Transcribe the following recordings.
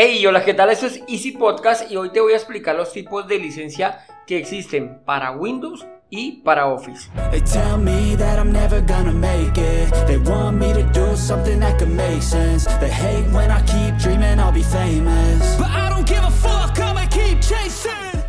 Hey, hola, ¿qué tal? Esto es Easy Podcast y hoy te voy a explicar los tipos de licencia que existen para Windows y para Office.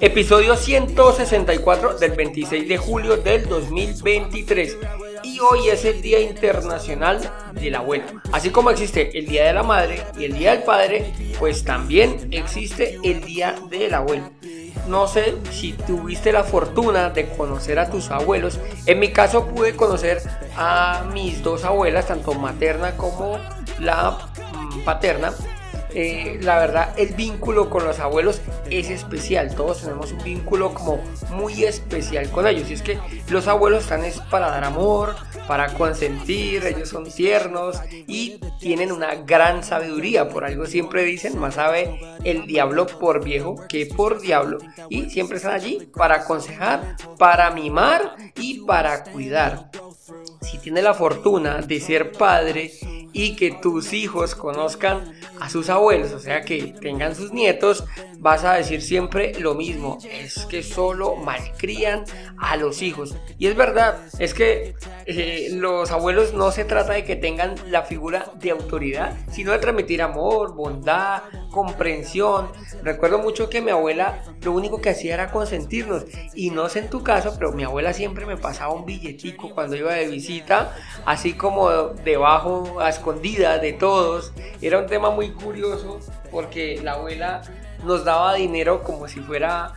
Episodio 164 del 26 de julio del 2023. Y hoy es el Día Internacional del Abuelo. Así como existe el Día de la Madre y el Día del Padre, pues también existe el Día del Abuelo. No sé si tuviste la fortuna de conocer a tus abuelos. En mi caso pude conocer a mis dos abuelas, tanto materna como la mm, paterna. Eh, la verdad el vínculo con los abuelos es especial, todos tenemos un vínculo como muy especial con ellos. Y es que los abuelos están es para dar amor, para consentir, ellos son tiernos y tienen una gran sabiduría, por algo siempre dicen, más sabe el diablo por viejo que por diablo y siempre están allí para aconsejar, para mimar y para cuidar. Si tienes la fortuna de ser padre y que tus hijos conozcan a sus abuelos, o sea que tengan sus nietos, vas a decir siempre lo mismo, es que solo malcrían a los hijos. Y es verdad, es que eh, los abuelos no se trata de que tengan la figura de autoridad, sino de transmitir amor, bondad, comprensión. Recuerdo mucho que mi abuela lo único que hacía era consentirnos. Y no sé en tu caso, pero mi abuela siempre me pasaba un billetico cuando iba de visita, así como debajo, a escondida de todos. Era un tema muy curioso porque la abuela nos daba dinero como si fuera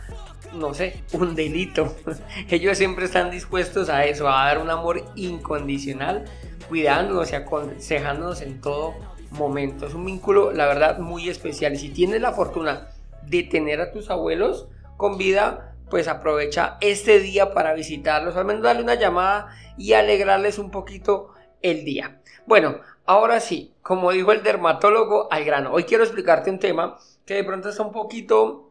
no sé, un delito. Ellos siempre están dispuestos a eso, a dar un amor incondicional, cuidándonos y aconsejándonos en todo momento. Es un vínculo, la verdad, muy especial. Y si tienes la fortuna de tener a tus abuelos con vida, pues aprovecha este día para visitarlos, al menos darle una llamada y alegrarles un poquito el día. Bueno, ahora sí, como dijo el dermatólogo, al grano. Hoy quiero explicarte un tema que de pronto está un poquito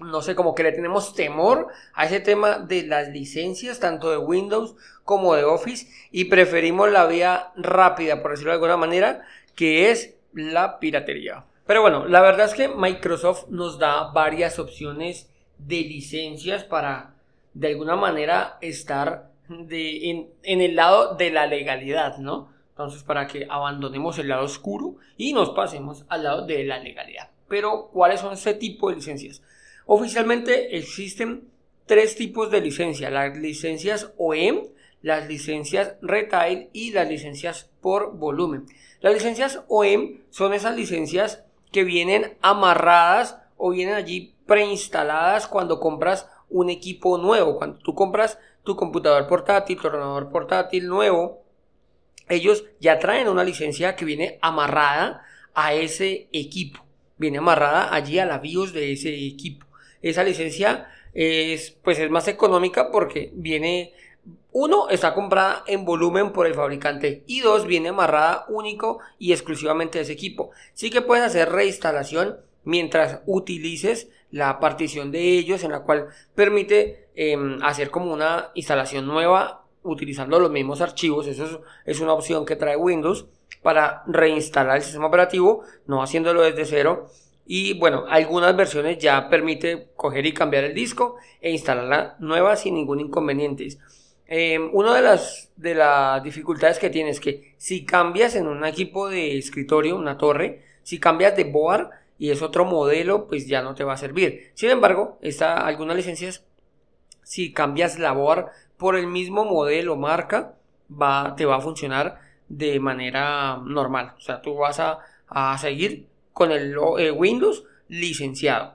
no sé, como que le tenemos temor a ese tema de las licencias, tanto de Windows como de Office, y preferimos la vía rápida, por decirlo de alguna manera, que es la piratería. Pero bueno, la verdad es que Microsoft nos da varias opciones de licencias para de alguna manera estar en el lado de la legalidad, ¿no? Entonces, para que abandonemos el lado oscuro y nos pasemos al lado de la legalidad. Pero, ¿cuáles son ese tipo de licencias? Oficialmente existen tres tipos de licencia, las licencias OEM, las licencias retail y las licencias por volumen. Las licencias OEM son esas licencias que vienen amarradas o vienen allí preinstaladas cuando compras un equipo nuevo. Cuando tú compras tu computador portátil, tu ordenador portátil nuevo, ellos ya traen una licencia que viene amarrada a ese equipo. Viene amarrada allí a la BIOS de ese equipo. Esa licencia es, pues es más económica porque viene, uno, está comprada en volumen por el fabricante y dos, viene amarrada único y exclusivamente a ese equipo. Sí que puedes hacer reinstalación mientras utilices la partición de ellos en la cual permite em, hacer como una instalación nueva utilizando los mismos archivos. Eso es, una opción que trae Windows para reinstalar el sistema operativo, no haciéndolo desde cero. Y bueno, algunas versiones ya permite coger y cambiar el disco e instalarla nueva sin ningún inconveniente. Eh, una de las, de las dificultades que tienes es que si cambias en un equipo de escritorio, una torre, si cambias de board y es otro modelo, pues ya no te va a servir. Sin embargo, está algunas licencias, si cambias la board por el mismo modelo, marca, va, te va a funcionar de manera normal. O sea, tú vas a, a seguir con el eh, Windows licenciado.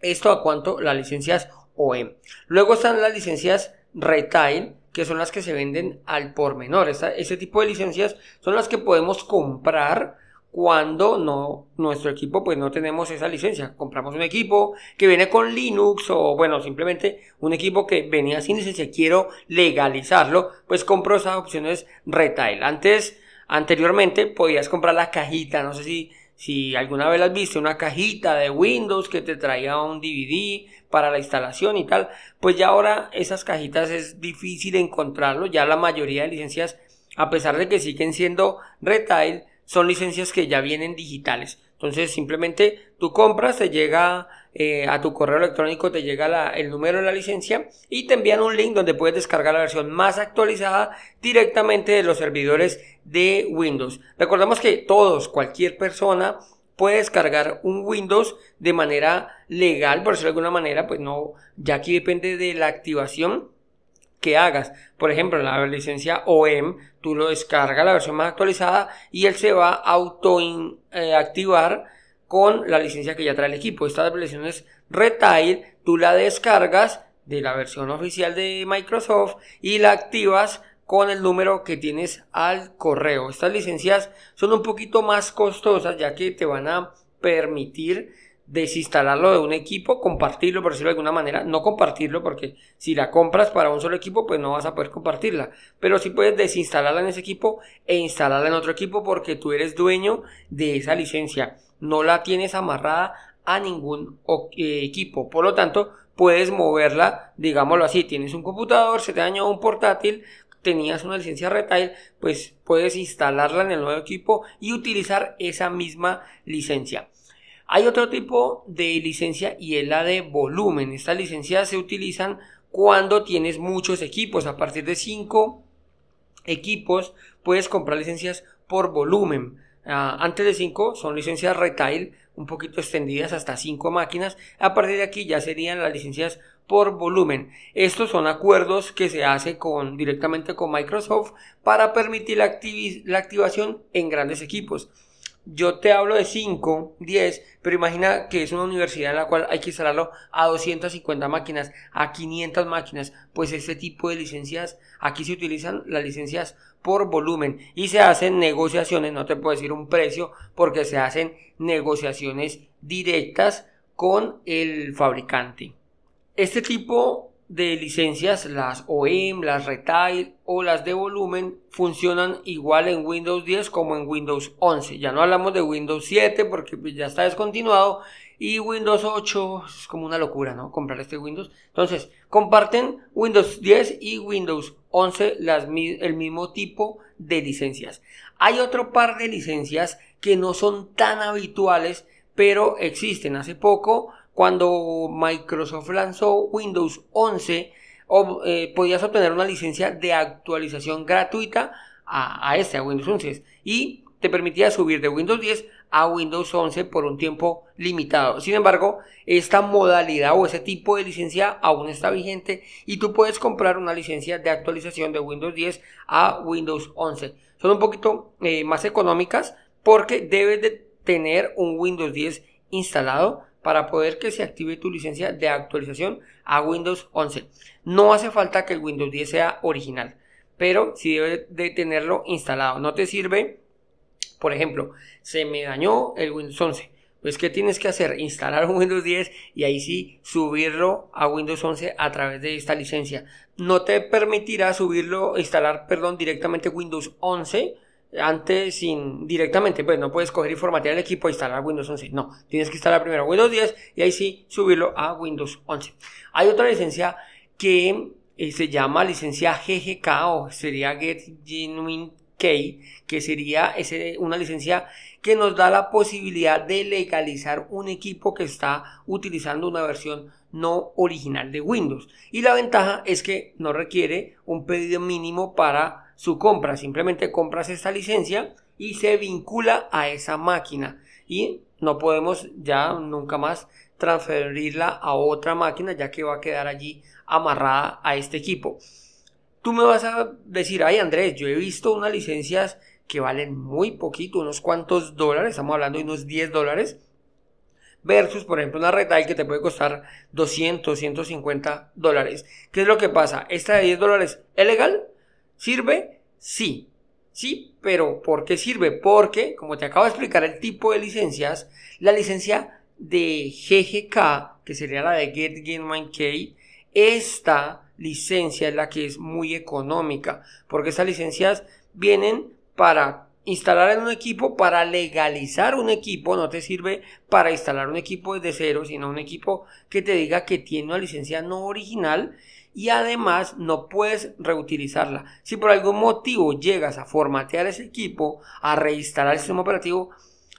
Esto a cuanto las licencias OEM. Luego están las licencias Retail, que son las que se venden al por menor. ese tipo de licencias son las que podemos comprar cuando no nuestro equipo pues no tenemos esa licencia. Compramos un equipo que viene con Linux o bueno simplemente un equipo que venía sin licencia. Quiero legalizarlo pues compro esas opciones retail. Antes anteriormente podías comprar la cajita. No sé si si alguna vez las viste una cajita de Windows que te traía un DVD para la instalación y tal. Pues ya ahora esas cajitas es difícil encontrarlo. Ya la mayoría de licencias a pesar de que siguen siendo retail son licencias que ya vienen digitales. Entonces simplemente tú compras, te llega eh, a tu correo electrónico, te llega el número de la licencia y te envían un link donde puedes descargar la versión más actualizada directamente de los servidores de Windows. Recordemos que todos, cualquier persona puede descargar un Windows de manera legal, por decirlo de alguna manera, pues no, ya aquí depende de la activación que hagas. Por ejemplo, en la licencia OEM, tú lo descargas la versión más actualizada y él se va a auto eh, con la licencia que ya trae el equipo. Esta versión es retail, tú la descargas de la versión oficial de Microsoft y la activas con el número que tienes al correo. Estas licencias son un poquito más costosas ya que te van a permitir desinstalarlo de un equipo, compartirlo, por decirlo de alguna manera, no compartirlo porque si la compras para un solo equipo, pues no vas a poder compartirla, pero sí puedes desinstalarla en ese equipo e instalarla en otro equipo porque tú eres dueño de esa licencia, no la tienes amarrada a ningún eh, equipo, por lo tanto, puedes moverla, digámoslo así, tienes un computador, se te dañó un portátil, tenías una licencia retail, pues puedes instalarla en el nuevo equipo y utilizar esa misma licencia. Hay otro tipo de licencia y es la de volumen. Estas licencias se utilizan cuando tienes muchos equipos. A partir de 5 equipos puedes comprar licencias por volumen. Ah, antes de 5 son licencias retail un poquito extendidas hasta 5 máquinas. A partir de aquí ya serían las licencias por volumen. Estos son acuerdos que se hace con, directamente con Microsoft para permitir la activación en grandes equipos yo te hablo de 5, 10, pero imagina que es una universidad en la cual hay que instalarlo a 250 máquinas, a 500 máquinas, pues este tipo de licencias, aquí se utilizan las licencias por volumen y se hacen negociaciones, no te puedo decir un precio, porque se hacen negociaciones directas con el fabricante. Este tipo de licencias, las OEM, las Retail o las de volumen, funcionan igual en Windows 10 como en Windows 11. Ya no hablamos de Windows 7 porque pues, ya está descontinuado y Windows 8 es como una locura, ¿no? Comprar este Windows. Entonces, comparten Windows 10 y Windows 11 las, el mismo tipo de licencias. Hay otro par de licencias que no son tan habituales, pero existen. Hace poco cuando Microsoft lanzó Windows 11, eh, podías obtener una licencia de actualización gratuita a, este, a Windows 11, y te permitía subir de Windows 10 a Windows 11 por un tiempo limitado. Sin embargo, esta modalidad o ese tipo de licencia aún está vigente y tú puedes comprar una licencia de actualización de Windows 10 a Windows 11. Son un poquito eh, más económicas porque debes de tener un Windows 10 instalado para poder que se active tu licencia de actualización a Windows 11. No hace falta que el Windows 10 sea original, pero sí debe de tenerlo instalado. No te sirve, por ejemplo, se me dañó el Windows 11. Pues, ¿qué tienes que hacer? Instalar un Windows 10 y ahí sí subirlo a Windows 11 a través de esta licencia. No te permitirá subirlo, instalar, perdón, directamente Windows 11 antes sin directamente, pues no puedes coger y formatear el equipo e instalar Windows 11. No, tienes que instalar primero Windows 10 y ahí sí subirlo a Windows 11. Hay otra licencia que eh, se llama licencia GGK o sería Get Genuine Key, que sería una licencia que nos da la posibilidad de legalizar un equipo que está utilizando una versión no original de Windows. Y la ventaja es que no requiere un pedido mínimo para su compra. Simplemente compras esta licencia y se vincula a esa máquina. Y no podemos ya nunca más transferirla a otra máquina ya que va a quedar allí amarrada a este equipo. Tú me vas a decir, ay Andrés, yo he visto unas licencias que valen muy poquito, unos cuantos dólares, estamos hablando de unos 10 dólares, versus, por ejemplo, una retail que te puede costar 200, 150 dólares. ¿Qué es lo que pasa? Esta de 10 dólares es legal, ¿Sirve? Sí. Sí, pero ¿por qué sirve? Porque, como te acabo de explicar el tipo de licencias, la licencia de GGK, que sería la de Get Game Mind Key, esta licencia es la que es muy económica, porque estas licencias vienen para instalar en un equipo, para legalizar un equipo, no te sirve para instalar un equipo desde cero, sino un equipo que te diga que tiene una licencia no original y además no puedes reutilizarla. Si por algún motivo llegas a formatear ese equipo, a reinstalar el sistema operativo,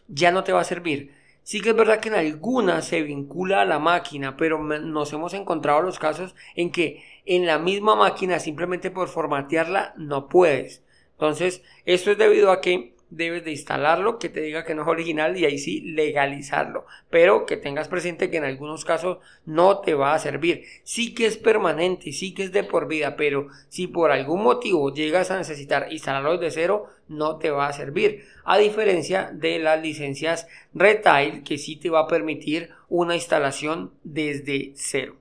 ya no te va a servir. Sí que es verdad que en algunas se vincula a la máquina, pero nos hemos encontrado los casos en que en la misma máquina simplemente por formatearla no puedes. Entonces, esto es debido a que debes de instalarlo, que te diga que no es original y ahí sí legalizarlo, pero que tengas presente que en algunos casos no te va a servir. Sí que es permanente, sí que es de por vida, pero si por algún motivo llegas a necesitar instalarlo desde cero, no te va a servir. A diferencia de las licencias Retail, que sí te va a permitir una instalación desde cero.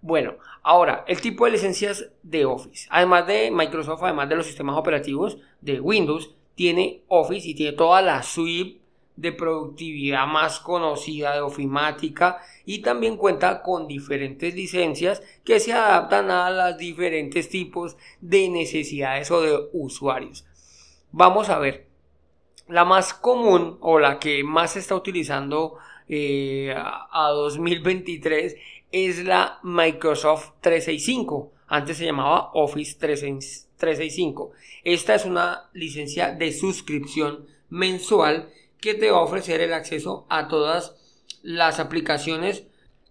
Bueno, ahora, el tipo de licencias de Office, además de Microsoft, además de los sistemas operativos de Windows, tiene Office y tiene toda la suite de productividad más conocida de ofimática y también cuenta con diferentes licencias que se adaptan a los diferentes tipos de necesidades o de usuarios. Vamos a ver, la más común o la que más se está utilizando eh, a 2023 es la Microsoft 365. Antes se llamaba Office 365. Esta es una licencia de suscripción mensual que te va a ofrecer el acceso a todas las aplicaciones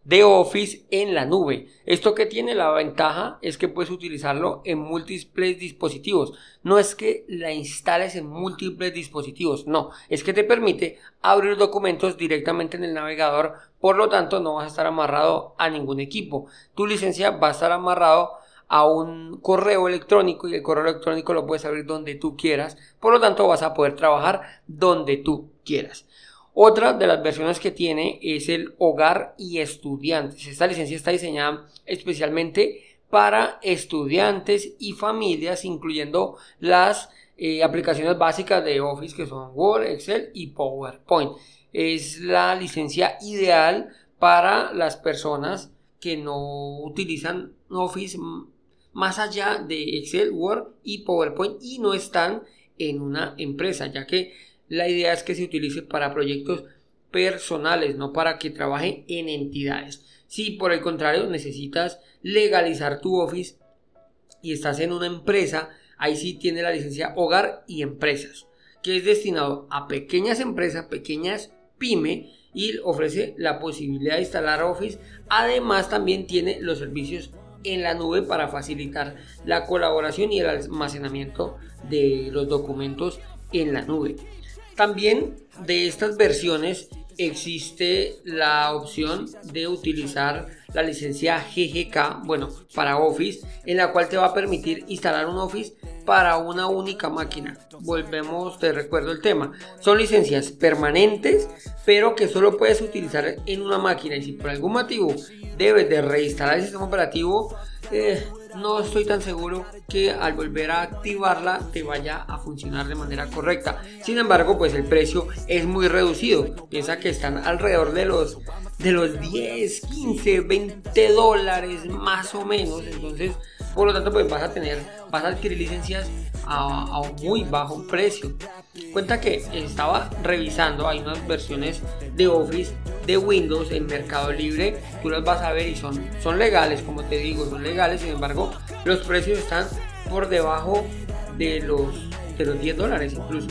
de Office en la nube. Esto que tiene la ventaja es que puedes utilizarlo en múltiples dispositivos. No es que la instales en múltiples dispositivos, no, es que te permite abrir documentos directamente en el navegador, por lo tanto no vas a estar amarrado a ningún equipo. Tu licencia va a estar amarrado a un correo electrónico y el correo electrónico lo puedes abrir donde tú quieras, por lo tanto vas a poder trabajar donde tú quieras. Otra de las versiones que tiene es el hogar y estudiantes. Esta licencia está diseñada especialmente para estudiantes y familias, incluyendo las eh, aplicaciones básicas de Office que son Word, Excel y PowerPoint. Es la licencia ideal para las personas que no utilizan Office más allá de Excel, Word y PowerPoint y no están en una empresa, ya que la idea es que se utilice para proyectos personales, no para que trabaje en entidades. Si por el contrario necesitas legalizar tu Office y estás en una empresa, ahí sí tiene la licencia hogar y empresas, que es destinado a pequeñas empresas, pequeñas pyme y ofrece la posibilidad de instalar Office. Además también tiene los servicios en la nube para facilitar la colaboración y el almacenamiento de los documentos en la nube. También de estas versiones existe la opción de utilizar la licencia GGK, bueno, para Office, en la cual te va a permitir instalar un Office para una única máquina. Volvemos, te recuerdo el tema. Son licencias permanentes, pero que solo puedes utilizar en una máquina. Y si por algún motivo debes de reinstalar el sistema operativo, eh, no estoy tan seguro que al volver a activarla te vaya a funcionar de manera correcta. Sin embargo, pues el precio es muy reducido. Piensa que están alrededor de los de los 10, 15, 20 dólares más o menos. Entonces, por lo tanto, pues vas a tener, vas a adquirir licencias a, a, un muy bajo precio. Cuenta que estaba revisando, hay unas versiones de Office de Windows en Mercado Libre, tú las vas a ver y son, son legales, como te digo, son legales, sin embargo, los precios están por debajo de los, de los 10 dólares incluso.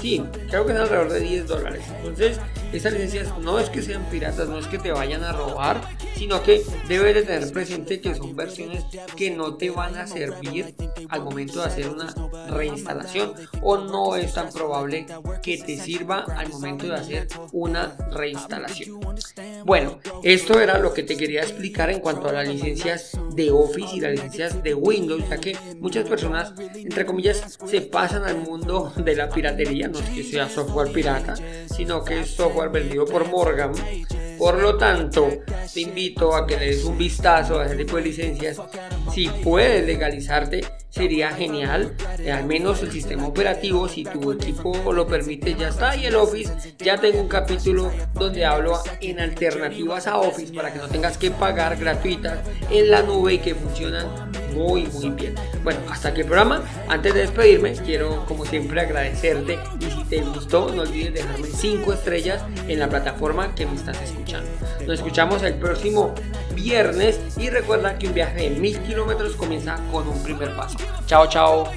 Sí, creo que es alrededor de 10 dólares. Entonces, estas licencias no es que sean piratas, no es que te vayan a robar, sino que debes de tener presente que son versiones que no te van a servir al momento de hacer una reinstalación o no es tan probable que te sirva al momento de hacer una reinstalación. Bueno, esto era lo que te quería explicar en cuanto a las licencias de Office y las licencias de Windows, ya que muchas personas, entre comillas, se pasan al mundo de la piratería, no es que sea software pirata, sino que es software vendido por Morgan. Por lo tanto, te invito a que le des un vistazo a ese tipo de licencias. Si puedes legalizarte sería genial, eh, al menos el sistema operativo, si tu equipo lo permite, ya está. Y el Office, ya tengo un capítulo donde hablo en alternativas a Office para que no tengas que pagar gratuitas en la nube y que funcionan muy muy bien. Bueno, hasta aquí el programa. Antes de despedirme, quiero como siempre agradecerte y si te gustó, no olvides dejarme 5 estrellas en la plataforma que me estás escuchando. Nos escuchamos el próximo viernes y recuerda que un viaje de mil kilómetros comienza con un primer paso. Chao, chao.